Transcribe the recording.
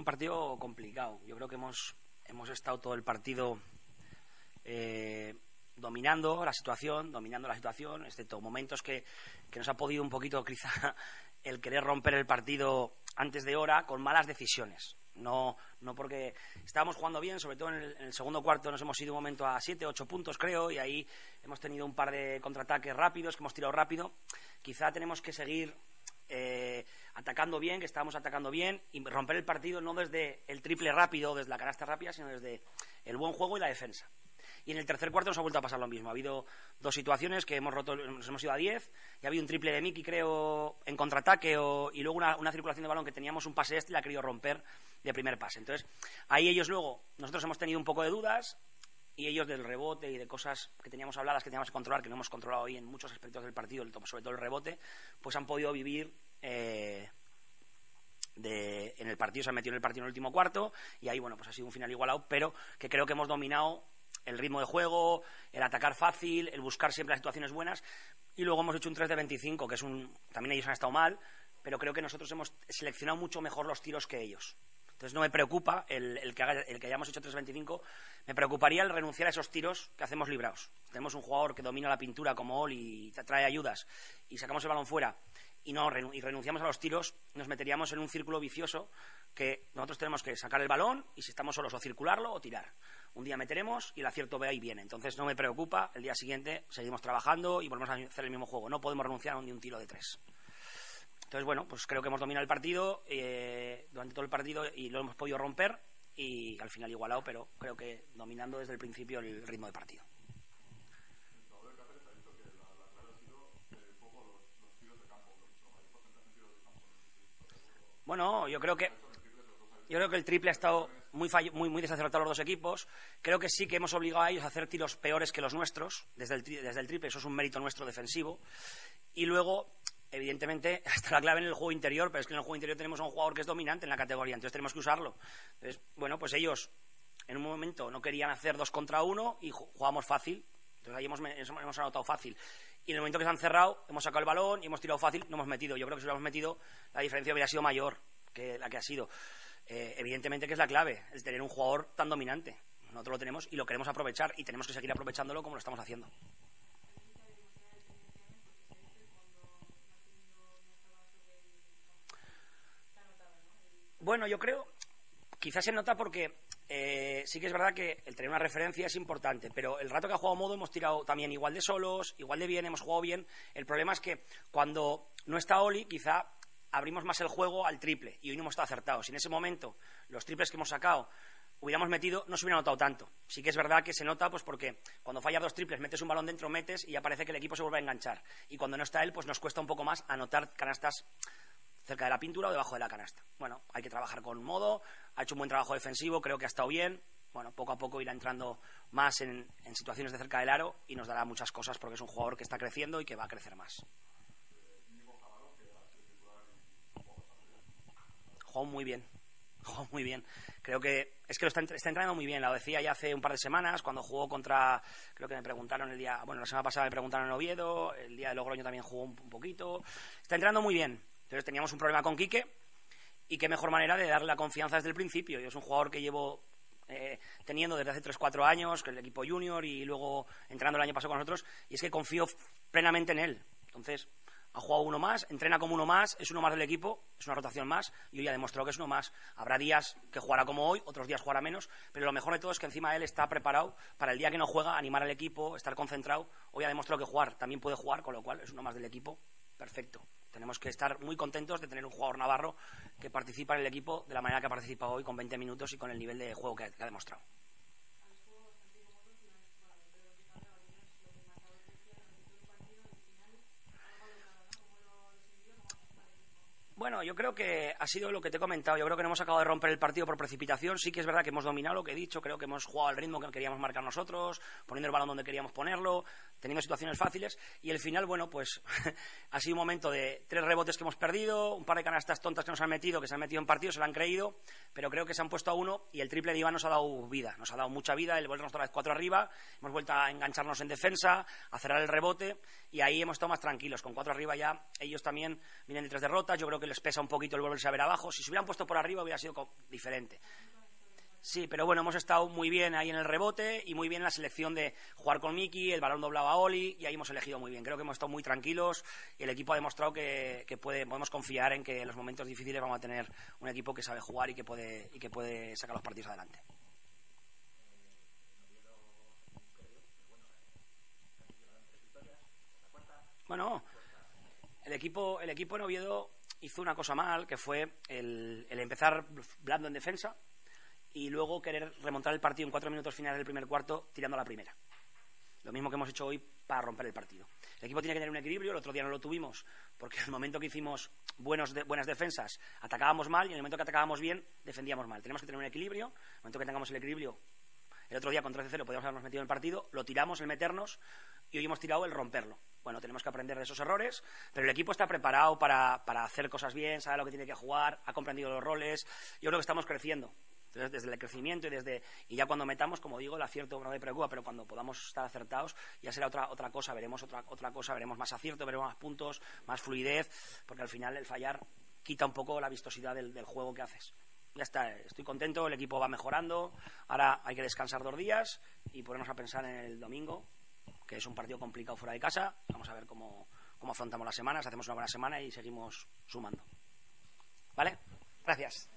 un partido complicado. Yo creo que hemos, hemos estado todo el partido eh, dominando la situación, dominando la situación, excepto momentos que, que nos ha podido un poquito quizá el querer romper el partido antes de hora con malas decisiones. No, no porque estábamos jugando bien, sobre todo en el, segundo cuarto nos hemos ido un momento a siete, ocho puntos creo, y ahí hemos tenido un par de contraataques rápidos que hemos tirado rápido. Quizá tenemos que seguir eh, atacando bien, que estamos atacando bien, y romper el partido no desde el triple rápido, desde la canasta rápida, sino desde el buen juego y la defensa. Y en el tercer cuarto nos ha vuelto a pasar lo mismo. Ha habido dos situaciones que hemos roto, nos hemos ido a 10, y ha habido un triple de Miki, creo, en contraataque, y luego una, circulación de balón que teníamos un pase este y la ha querido romper de primer pase. Entonces, ahí ellos luego, nosotros hemos tenido un poco de dudas, y ellos del rebote y de cosas que teníamos habladas que teníamos que controlar, que no hemos controlado hoy en muchos aspectos del partido, sobre todo el rebote, pues han podido vivir eh, en el partido, se han metido en el partido en el último cuarto y ahí, bueno, pues ha sido un final igualado, pero que creo que hemos dominado el ritmo de juego, el atacar fácil, el buscar siempre las situaciones buenas. Y luego hemos hecho un 3 de 25, que es un. También ellos han estado mal, pero creo que nosotros hemos seleccionado mucho mejor los tiros que ellos. Entonces no me preocupa el, que, hayamos hecho 3-25, me preocuparía el renunciar a esos tiros que hacemos librados. Tenemos un jugador que domina la pintura como Oli y trae ayudas y sacamos el balón fuera y no y renunciamos a los tiros, nos meteríamos en un círculo vicioso que nosotros tenemos que sacar el balón y si estamos solos o circularlo o tirar. Un día meteremos y el acierto ve ahí viene. Entonces no me preocupa, el día siguiente seguimos trabajando y volvemos a hacer el mismo juego. No podemos renunciar a ni un tiro de tres. Entonces, bueno, pues creo que hemos dominado el partido eh, durante todo el partido y lo hemos podido romper y al final igualado, pero creo que dominando desde el principio el ritmo de partido. Bueno, yo creo que yo creo que el triple ha estado muy, muy, muy los dos equipos. Creo que sí que hemos obligado a ellos a hacer tiros peores que los nuestros, desde el, desde el triple, eso es un mérito nuestro defensivo. Y luego, evidentemente, está la clave en el juego interior, pero es que en el juego interior tenemos a un jugador que es dominante en la categoría, entonces tenemos que usarlo. Entonces, bueno, pues ellos en un momento no querían hacer dos contra uno y jugamos fácil. Entonces ahí hemos, hemos anotado fácil. Y en el momento que se han cerrado, hemos sacado el balón y hemos tirado fácil, no hemos metido. Yo creo que si lo hemos metido, la diferencia hubiera sido mayor que la que ha sido. Eh, evidentemente que es la clave, el tener un jugador tan dominante. Nosotros lo tenemos y lo queremos aprovechar y tenemos que seguir aprovechándolo como lo estamos haciendo. Bueno, yo creo, quizás se nota porque eh, sí que es verdad que el tener una referencia es importante, pero el rato que ha jugado modo hemos tirado también igual de solos, igual de bien, hemos jugado bien. El problema es que cuando no está Oli, quizá abrimos más el juego al triple y hoy no hemos estado acertados. Si en ese momento los triples que hemos sacado hubiéramos metido, no se hubiera notado tanto. Sí que es verdad que se nota pues porque cuando fallas dos triples, metes un balón dentro, metes y ya parece que el equipo se vuelve a enganchar. Y cuando no está él, pues nos cuesta un poco más anotar canastas cerca de la pintura o debajo de la canasta. Bueno, hay que trabajar con modo, ha hecho un buen trabajo defensivo, creo que ha estado bien. Bueno, poco a poco irá entrando más en, situaciones de cerca del aro y nos dará muchas cosas porque es un jugador que está creciendo y que va a crecer más. Jugó muy bien, jugó muy bien. Creo que es que lo está, está, entrenando muy bien. Lo decía ya hace un par de semanas cuando jugó contra, creo que me preguntaron el día, bueno, la semana pasada me preguntaron en Oviedo, el día de Logroño también jugó un, un poquito. Está entrenando muy bien. Entonces teníamos un problema con Quique y qué mejor manera de darle la confianza desde el principio. Yo es un jugador que llevo eh, teniendo desde hace 3-4 años, que el equipo junior y luego entrando el año pasado con nosotros, y es que confío plenamente en él. Entonces, ha jugado uno más, entrena como uno más, es uno más del equipo, es una rotación más, y hoy ha demostrado que es uno más. Habrá días que jugará como hoy, otros días jugará menos, pero lo mejor de todo es que encima él está preparado para el día que no juega, animar al equipo, estar concentrado. Hoy ha demostrado que jugar también puede jugar, con lo cual es uno más del equipo, perfecto. Tenemos que estar muy contentos de tener un jugador navarro que participa en el equipo de la manera que ha participado hoy, con 20 minutos y con el nivel de juego que ha demostrado. Yo creo que ha sido lo que te he comentado. Yo creo que no hemos acabado de romper el partido por precipitación. Sí que es verdad que hemos dominado lo que he dicho. Creo que hemos jugado al ritmo que queríamos marcar nosotros, poniendo el balón donde queríamos ponerlo, teniendo situaciones fáciles. Y el final, bueno, pues ha sido un momento de tres rebotes que hemos perdido, un par de canastas tontas que nos han metido, que se han metido en partido, se lo han creído, pero creo que se han puesto a uno y el triple de Iván nos ha dado vida. Nos ha dado mucha vida. El volvernos otra vez cuatro arriba. Hemos vuelto a engancharnos en defensa, a cerrar el rebote y ahí hemos estado más tranquilos. Con cuatro arriba ya ellos también vienen de tres derrotas. Yo creo que espejo pesa un poquito el volverse a ver abajo. Si se hubieran puesto por arriba hubiera sido diferente. Sí, pero bueno, hemos estado muy bien ahí en el rebote y muy bien en la selección de jugar con Miki, el balón doblado a Oli y ahí hemos elegido muy bien. Creo que hemos estado muy tranquilos y el equipo ha demostrado que, podemos confiar en que en los momentos difíciles vamos a tener un equipo que sabe jugar y que puede, y que puede sacar los partidos adelante. Bueno, el equipo, el equipo en Oviedo hizo una cosa mal, que fue el, empezar blando en defensa, y luego querer remontar el partido en cuatro minutos finales del primer cuarto tirando a la primera. Lo mismo que hemos hecho hoy para romper el partido. El equipo tiene que tener un equilibrio, el otro día no lo tuvimos, porque en el momento que hicimos buenas defensas atacábamos mal y en el momento que atacábamos bien defendíamos mal. Tenemos que tener un equilibrio, en el momento que tengamos el equilibrio. El otro día con 13-0 podíamos habernos metido en el partido, lo tiramos el meternos y hoy hemos tirado el romperlo. Bueno, tenemos que aprender de esos errores, pero el equipo está preparado para, para hacer cosas bien, sabe lo que tiene que jugar, ha comprendido los roles. Yo creo que estamos creciendo. Entonces, desde el crecimiento y desde y ya cuando metamos, como digo, el acierto no me preocupa, pero cuando podamos estar acertados ya será otra otra cosa, veremos otra otra cosa, veremos más acierto, veremos más puntos, más fluidez, porque al final el fallar quita un poco la vistosidad del, juego que haces. Ya está, estoy contento, el equipo va mejorando, ahora hay que descansar dos días y ponernos a pensar en el domingo, que es un partido complicado fuera de casa, vamos a ver cómo, cómo afrontamos las semanas, hacemos una buena semana y seguimos sumando. ¿Vale? Gracias.